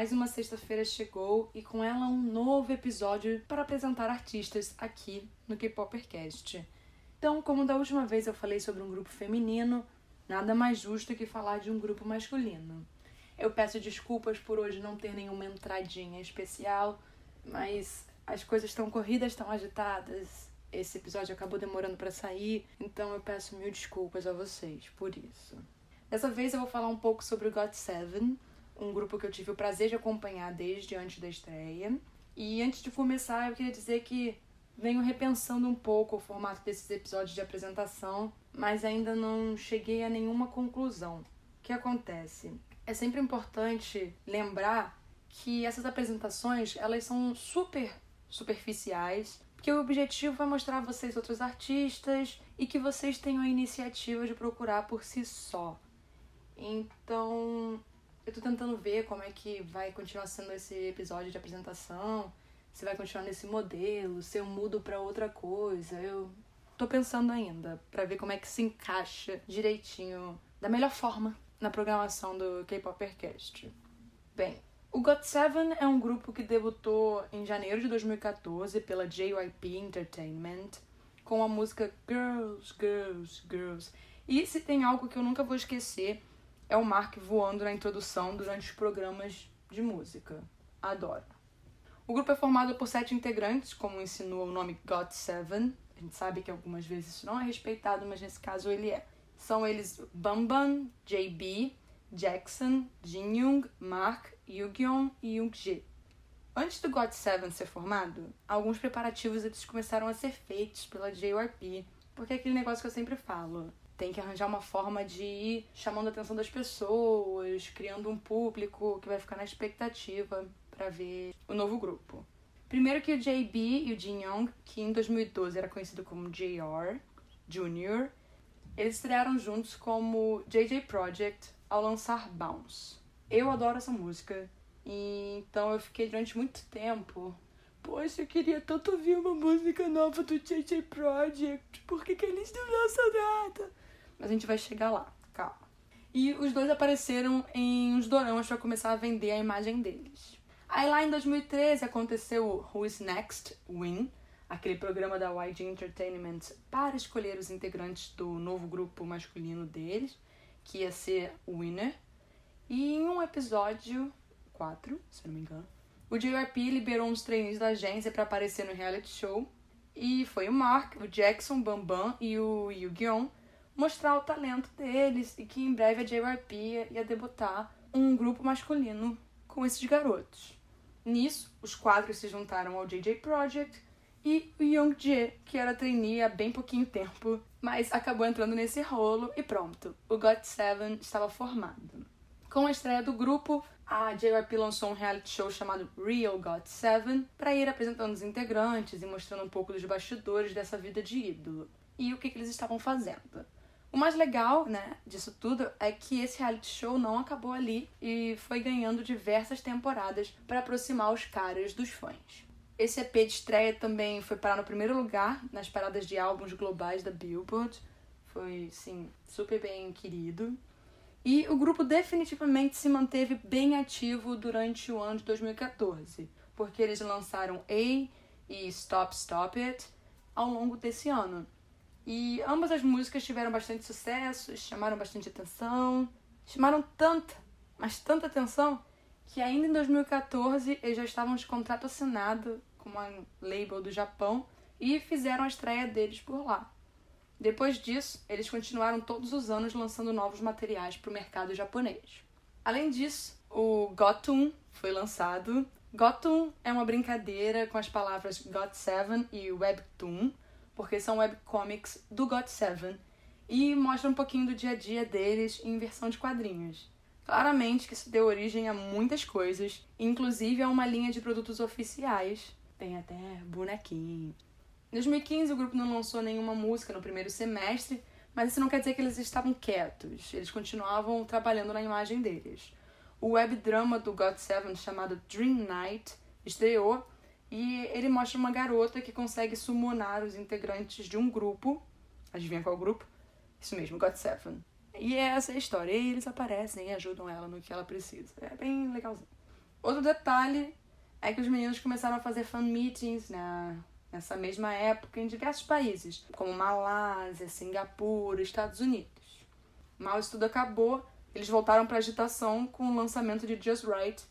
mais uma sexta-feira chegou e com ela um novo episódio para apresentar artistas aqui no K-Popercast. Então, como da última vez eu falei sobre um grupo feminino, nada mais justo que falar de um grupo masculino. Eu peço desculpas por hoje não ter nenhuma entradinha especial, mas as coisas estão corridas, estão agitadas. Esse episódio acabou demorando para sair, então eu peço mil desculpas a vocês por isso. Dessa vez eu vou falar um pouco sobre o God Seven, um grupo que eu tive o prazer de acompanhar desde antes da estreia. E antes de começar, eu queria dizer que venho repensando um pouco o formato desses episódios de apresentação, mas ainda não cheguei a nenhuma conclusão. O que acontece? É sempre importante lembrar que essas apresentações, elas são super superficiais, porque o objetivo é mostrar a vocês outros artistas e que vocês tenham a iniciativa de procurar por si só. Então, eu tô tentando ver como é que vai continuar sendo esse episódio de apresentação, se vai continuar nesse modelo, se eu mudo para outra coisa. Eu tô pensando ainda para ver como é que se encaixa direitinho da melhor forma na programação do K-Popercast. Bem, o GOT7 é um grupo que debutou em janeiro de 2014 pela JYP Entertainment com a música Girls, Girls, Girls. E se tem algo que eu nunca vou esquecer é o Mark voando na introdução durante os programas de música. Adoro. O grupo é formado por sete integrantes, como insinua o nome GOT7. A gente sabe que algumas vezes isso não é respeitado, mas nesse caso ele é. São eles Bamban, JB, Jackson, Jinyoung, Mark, Yugyeon e Youngjae. Antes do GOT7 ser formado, alguns preparativos eles começaram a ser feitos pela JYP, porque é aquele negócio que eu sempre falo tem que arranjar uma forma de ir chamando a atenção das pessoas, criando um público que vai ficar na expectativa para ver o novo grupo. Primeiro que o JB e o Jin Young, que em 2012 era conhecido como JR Junior, eles estrearam juntos como JJ Project ao lançar Bounce. Eu adoro essa música, então eu fiquei durante muito tempo Poxa, eu queria tanto ouvir uma música nova do JJ Project. Por que, que eles não lançam nada? Mas a gente vai chegar lá, calma. E os dois apareceram em uns doramas para começar a vender a imagem deles. Aí lá em 2013 aconteceu o Who is Next Win, aquele programa da YG Entertainment para escolher os integrantes do novo grupo masculino deles, que ia ser o Winner. E em um episódio 4, se não me engano, o JYP liberou uns treinos da agência para aparecer no reality show. E foi o Mark, o Jackson, Bambam e o Yu-Gi-Oh! Mostrar o talento deles e que em breve a JYP ia debutar um grupo masculino com esses garotos. Nisso, os quatro se juntaram ao JJ Project e o Youngjae, que era trainee há bem pouquinho tempo, mas acabou entrando nesse rolo e pronto, o GOT7 estava formado. Com a estreia do grupo, a JYP lançou um reality show chamado Real GOT7 para ir apresentando os integrantes e mostrando um pouco dos bastidores dessa vida de ídolo e o que, que eles estavam fazendo. O mais legal, né, disso tudo é que esse reality show não acabou ali e foi ganhando diversas temporadas para aproximar os caras dos fãs. Esse EP de estreia também foi parar no primeiro lugar nas paradas de álbuns globais da Billboard. Foi, sim, super bem querido. E o grupo definitivamente se manteve bem ativo durante o ano de 2014, porque eles lançaram A e Stop Stop It ao longo desse ano. E ambas as músicas tiveram bastante sucesso, chamaram bastante atenção, chamaram tanta, mas tanta atenção, que ainda em 2014 eles já estavam de contrato assinado com uma label do Japão e fizeram a estreia deles por lá. Depois disso, eles continuaram todos os anos lançando novos materiais para o mercado japonês. Além disso, o Gotun foi lançado. Gotun é uma brincadeira com as palavras GOT7 e Webtoon, porque são webcomics do GOT7 e mostra um pouquinho do dia a dia deles em versão de quadrinhos. Claramente que isso deu origem a muitas coisas, inclusive a uma linha de produtos oficiais. Tem até bonequinho. Em 2015, o grupo não lançou nenhuma música no primeiro semestre, mas isso não quer dizer que eles estavam quietos. Eles continuavam trabalhando na imagem deles. O web drama do GOT7 chamado Dream Night estreou e ele mostra uma garota que consegue summonar os integrantes de um grupo. Adivinha qual grupo? Isso mesmo, God Seven. E essa é a história. E eles aparecem e ajudam ela no que ela precisa. É bem legalzinho. Outro detalhe é que os meninos começaram a fazer fan meetings na, nessa mesma época em diversos países, como Malásia, Singapura, Estados Unidos. Mal isso tudo acabou, eles voltaram para agitação com o lançamento de Just Right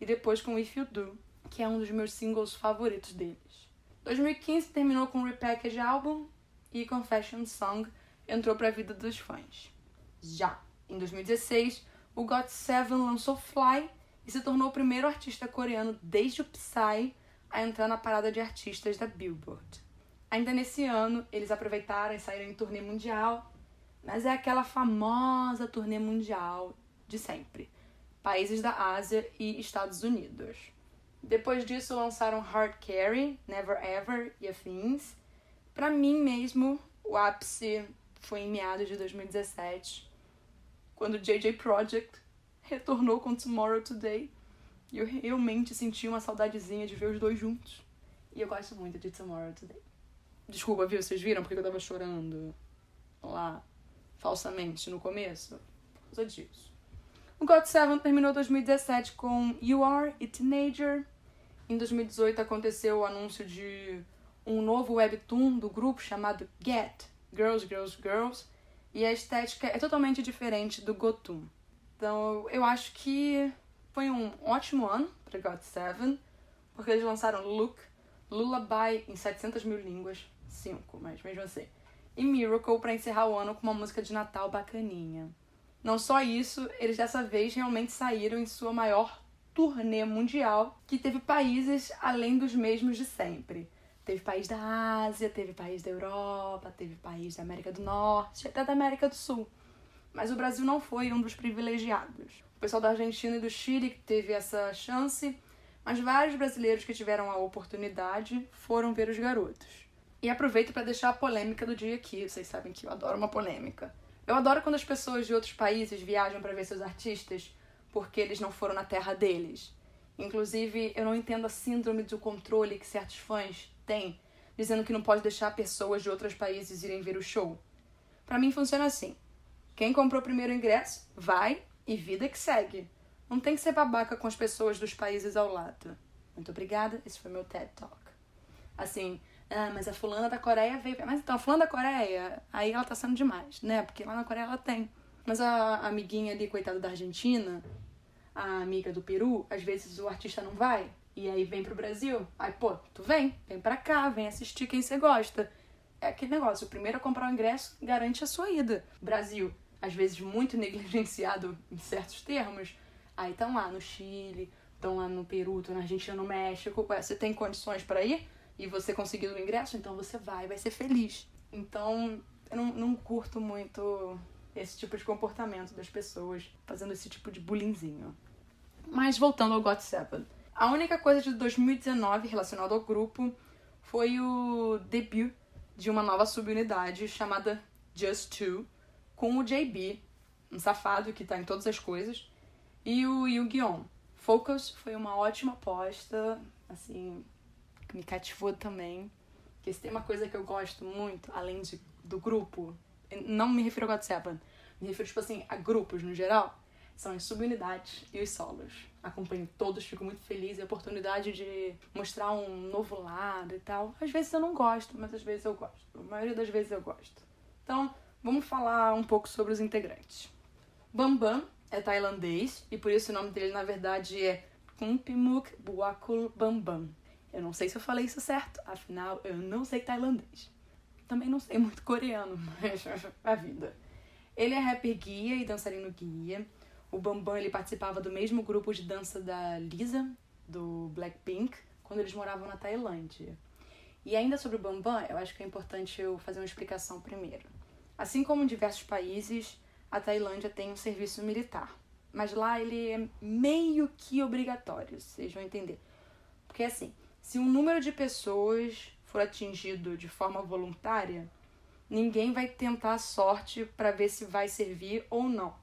e depois com If You Do, que é um dos meus singles favoritos deles. 2015 terminou com o Repackage Album e Confession Song entrou para a vida dos fãs. Já em 2016, o GOT7 lançou Fly e se tornou o primeiro artista coreano desde o Psy a entrar na parada de artistas da Billboard. Ainda nesse ano, eles aproveitaram e saíram em turnê mundial, mas é aquela famosa turnê mundial de sempre. Países da Ásia e Estados Unidos. Depois disso, lançaram Hard Carry, Never Ever e afins. Para mim mesmo, o ápice foi em meados de 2017, quando JJ Project retornou com Tomorrow Today. E eu realmente senti uma saudadezinha de ver os dois juntos. E eu gosto muito de Tomorrow Today. Desculpa, viu? Vocês viram porque eu tava chorando lá, falsamente, no começo? Por causa disso. O God Seven terminou 2017 com You Are a Teenager. Em 2018 aconteceu o anúncio de um novo webtoon do grupo chamado Get Girls, Girls, Girls. E a estética é totalmente diferente do Gotum. Então eu acho que foi um ótimo ano para God Seven, porque eles lançaram Look, Lullaby em 700 mil línguas, 5, mas mesmo assim, e Miracle para encerrar o ano com uma música de Natal bacaninha. Não só isso, eles dessa vez realmente saíram em sua maior turnê mundial, que teve países além dos mesmos de sempre. Teve país da Ásia, teve país da Europa, teve país da América do Norte, até da América do Sul. Mas o Brasil não foi um dos privilegiados o pessoal da Argentina e do Chile que teve essa chance, mas vários brasileiros que tiveram a oportunidade foram ver os garotos. E aproveito para deixar a polêmica do dia aqui, vocês sabem que eu adoro uma polêmica. Eu adoro quando as pessoas de outros países viajam para ver seus artistas porque eles não foram na terra deles. Inclusive, eu não entendo a síndrome do controle que certos fãs têm, dizendo que não pode deixar pessoas de outros países irem ver o show. Para mim funciona assim: quem comprou o primeiro ingresso vai e vida que segue. Não tem que ser babaca com as pessoas dos países ao lado. Muito obrigada, esse foi meu TED Talk. Assim, ah, mas a fulana da Coreia veio. Mas então, a fulana da Coreia, aí ela tá sendo demais, né? Porque lá na Coreia ela tem. Mas a amiguinha ali, coitada da Argentina, a amiga do Peru, às vezes o artista não vai. E aí vem pro Brasil. Aí, pô, tu vem, vem pra cá, vem assistir quem você gosta. É aquele negócio, o primeiro a comprar o ingresso garante a sua ida. Brasil, às vezes muito negligenciado em certos termos, aí estão lá no Chile, estão lá no Peru, estão na Argentina, no México. Você tem condições para ir e você conseguiu o ingresso, então você vai, vai ser feliz. Então, eu não, não curto muito esse tipo de comportamento das pessoas fazendo esse tipo de bullyingzinho. Mas voltando ao God Seven. A única coisa de 2019 relacionada ao grupo foi o debut de uma nova subunidade chamada Just Two, com o JB, um safado que tá em todas as coisas, e o Yu-Gi-Oh! Focus foi uma ótima aposta, assim, que me cativou também. Porque se tem uma coisa que eu gosto muito, além de, do grupo, não me refiro ao God Seven, me refiro, tipo assim, a grupos no geral, são as subunidades e os solos. Acompanho todos, fico muito feliz. E a oportunidade de mostrar um novo lado e tal. Às vezes eu não gosto, mas às vezes eu gosto. A maioria das vezes eu gosto. Então, Vamos falar um pouco sobre os integrantes. Bambam é tailandês e por isso o nome dele na verdade é Kumpimuk Buakul Bambam. Eu não sei se eu falei isso certo, afinal eu não sei tailandês. Também não sei muito coreano, mas a vida. Ele é rapper guia e dançarino guia. O Bambam ele participava do mesmo grupo de dança da Lisa, do Blackpink, quando eles moravam na Tailândia. E ainda sobre o Bambam, eu acho que é importante eu fazer uma explicação primeiro. Assim como em diversos países, a Tailândia tem um serviço militar. Mas lá ele é meio que obrigatório, vocês vão entender. Porque assim, se um número de pessoas for atingido de forma voluntária, ninguém vai tentar a sorte para ver se vai servir ou não.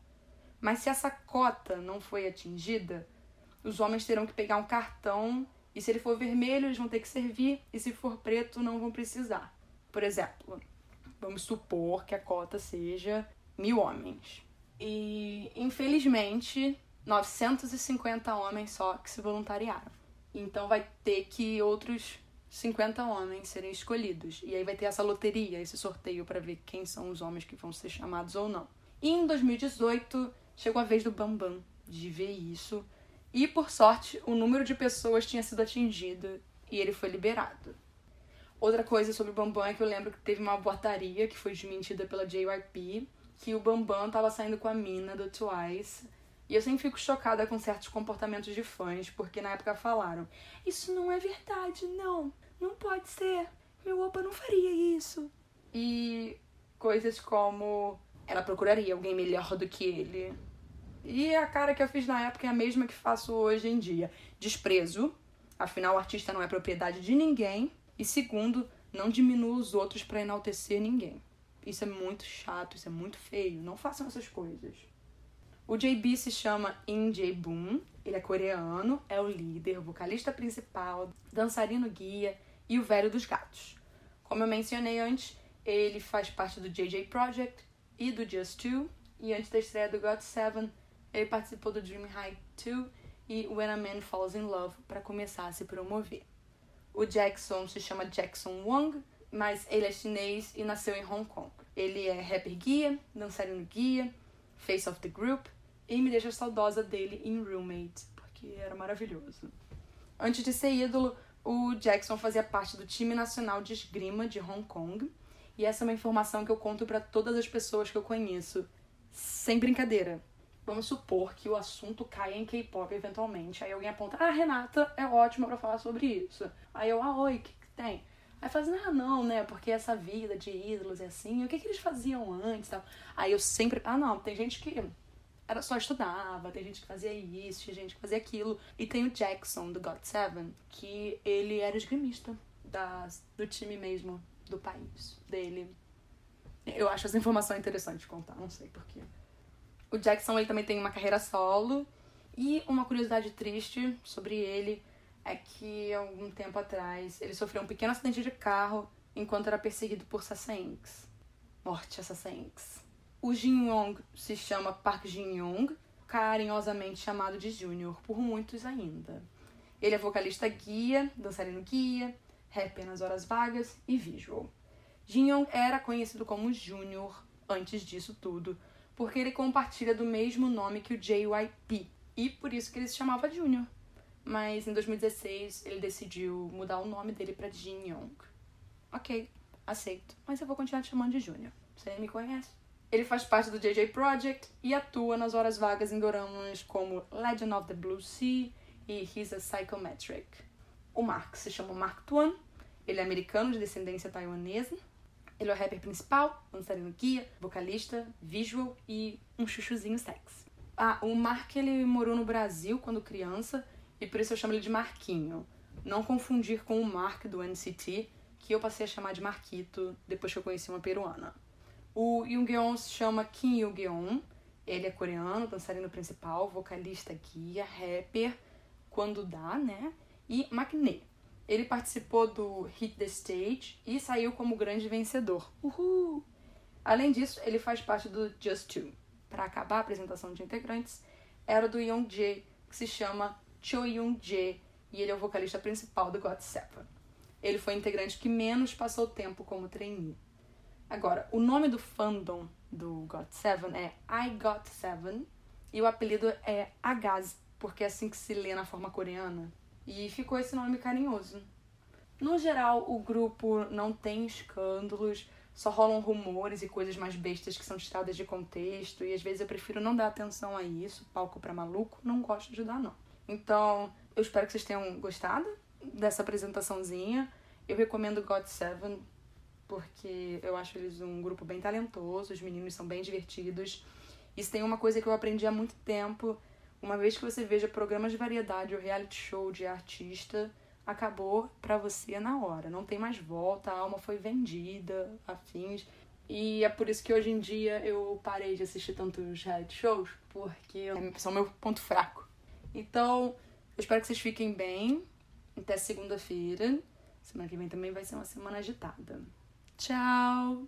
Mas se essa cota não foi atingida, os homens terão que pegar um cartão e se ele for vermelho, eles vão ter que servir, e se for preto, não vão precisar. Por exemplo, Vamos supor que a cota seja mil homens. E, infelizmente, 950 homens só que se voluntariaram. Então vai ter que outros 50 homens serem escolhidos. E aí vai ter essa loteria, esse sorteio para ver quem são os homens que vão ser chamados ou não. E em 2018 chegou a vez do Bambam de ver isso. E por sorte, o número de pessoas tinha sido atingido e ele foi liberado. Outra coisa sobre o Bambam é que eu lembro que teve uma boataria que foi desmentida pela JYP, que o Bambam tava saindo com a mina do Twice. E eu sempre fico chocada com certos comportamentos de fãs, porque na época falaram: Isso não é verdade, não, não pode ser, meu opa não faria isso. E coisas como: Ela procuraria alguém melhor do que ele. E a cara que eu fiz na época é a mesma que faço hoje em dia: desprezo, afinal o artista não é propriedade de ninguém. E segundo, não diminua os outros para enaltecer ninguém. Isso é muito chato, isso é muito feio. Não façam essas coisas. O JB se chama In Jae Boon, ele é coreano, é o líder, vocalista principal, dançarino guia e o velho dos gatos. Como eu mencionei antes, ele faz parte do JJ Project e do Just Two, e antes da estreia do God Seven, ele participou do Dream High 2 e When a Man Falls in Love para começar a se promover. O Jackson se chama Jackson Wang, mas ele é chinês e nasceu em Hong Kong. Ele é rapper guia, dançarino guia, face of the group e me deixa saudosa dele em Roommate, porque era maravilhoso. Antes de ser ídolo, o Jackson fazia parte do time nacional de esgrima de Hong Kong, e essa é uma informação que eu conto para todas as pessoas que eu conheço, sem brincadeira. Vamos supor que o assunto caia em K-pop eventualmente. Aí alguém aponta, ah, Renata é ótima para falar sobre isso. Aí eu, ah, oi, o que, que tem? Aí faz, ah, não, né? Porque essa vida de ídolos é assim. O que, que eles faziam antes tal? Aí eu sempre, ah, não, tem gente que era só estudava, tem gente que fazia isso, tem gente que fazia aquilo. E tem o Jackson, do God Seven, que ele era esgrimista da, do time mesmo, do país dele. Eu acho essa informação interessante de contar, não sei porquê. O Jackson ele também tem uma carreira solo. E uma curiosidade triste sobre ele é que algum tempo atrás ele sofreu um pequeno acidente de carro enquanto era perseguido por Sasaengs. Morte a Sasaengs. O Jin Yong se chama Park Jin Yong, carinhosamente chamado de Junior por muitos ainda. Ele é vocalista guia, dançarino guia, rapper nas horas vagas e visual. Jin Yong era conhecido como Junior antes disso tudo, porque ele compartilha do mesmo nome que o JYP, e por isso que ele se chamava Junior. Mas em 2016 ele decidiu mudar o nome dele para Jin Young. Ok, aceito, mas eu vou continuar te chamando de Junior. Você me conhece? Ele faz parte do JJ Project e atua nas horas vagas em doramas como Legend of the Blue Sea e He's a Psychometric. O Mark se chama Mark Tuan, ele é americano de descendência taiwanesa ele é o rapper principal, dançarino guia, vocalista, visual e um chuchuzinho sexy. Ah, o Mark ele morou no Brasil quando criança e por isso eu chamo ele de Marquinho. Não confundir com o Mark do NCT, que eu passei a chamar de Marquito depois que eu conheci uma peruana. O Yoongeon se chama Kim Yoongeon. Ele é coreano, dançarino principal, vocalista guia, rapper, quando dá, né? E Maknae. Ele participou do Hit the Stage e saiu como grande vencedor. Uhul! Além disso, ele faz parte do Just Two. Para acabar a apresentação de integrantes, era do Young-jae, que se chama Cho Young-jae, e ele é o vocalista principal do God Seven. Ele foi o integrante que menos passou tempo como trainee. Agora, o nome do fandom do God Seven é I Got Seven, e o apelido é Agaz, porque é assim que se lê na forma coreana. E ficou esse nome carinhoso. No geral, o grupo não tem escândalos, só rolam rumores e coisas mais bestas que são tiradas de contexto, e às vezes eu prefiro não dar atenção a isso, palco para maluco, não gosto de dar não. Então, eu espero que vocês tenham gostado dessa apresentaçãozinha. Eu recomendo God Seven porque eu acho eles um grupo bem talentoso, os meninos são bem divertidos. Isso tem uma coisa que eu aprendi há muito tempo, uma vez que você veja programas de variedade ou reality show de artista, acabou pra você na hora. Não tem mais volta, a alma foi vendida, afins. E é por isso que hoje em dia eu parei de assistir tantos reality shows, porque são meu ponto fraco. Então, eu espero que vocês fiquem bem. Até segunda-feira. Semana que vem também vai ser uma semana agitada. Tchau!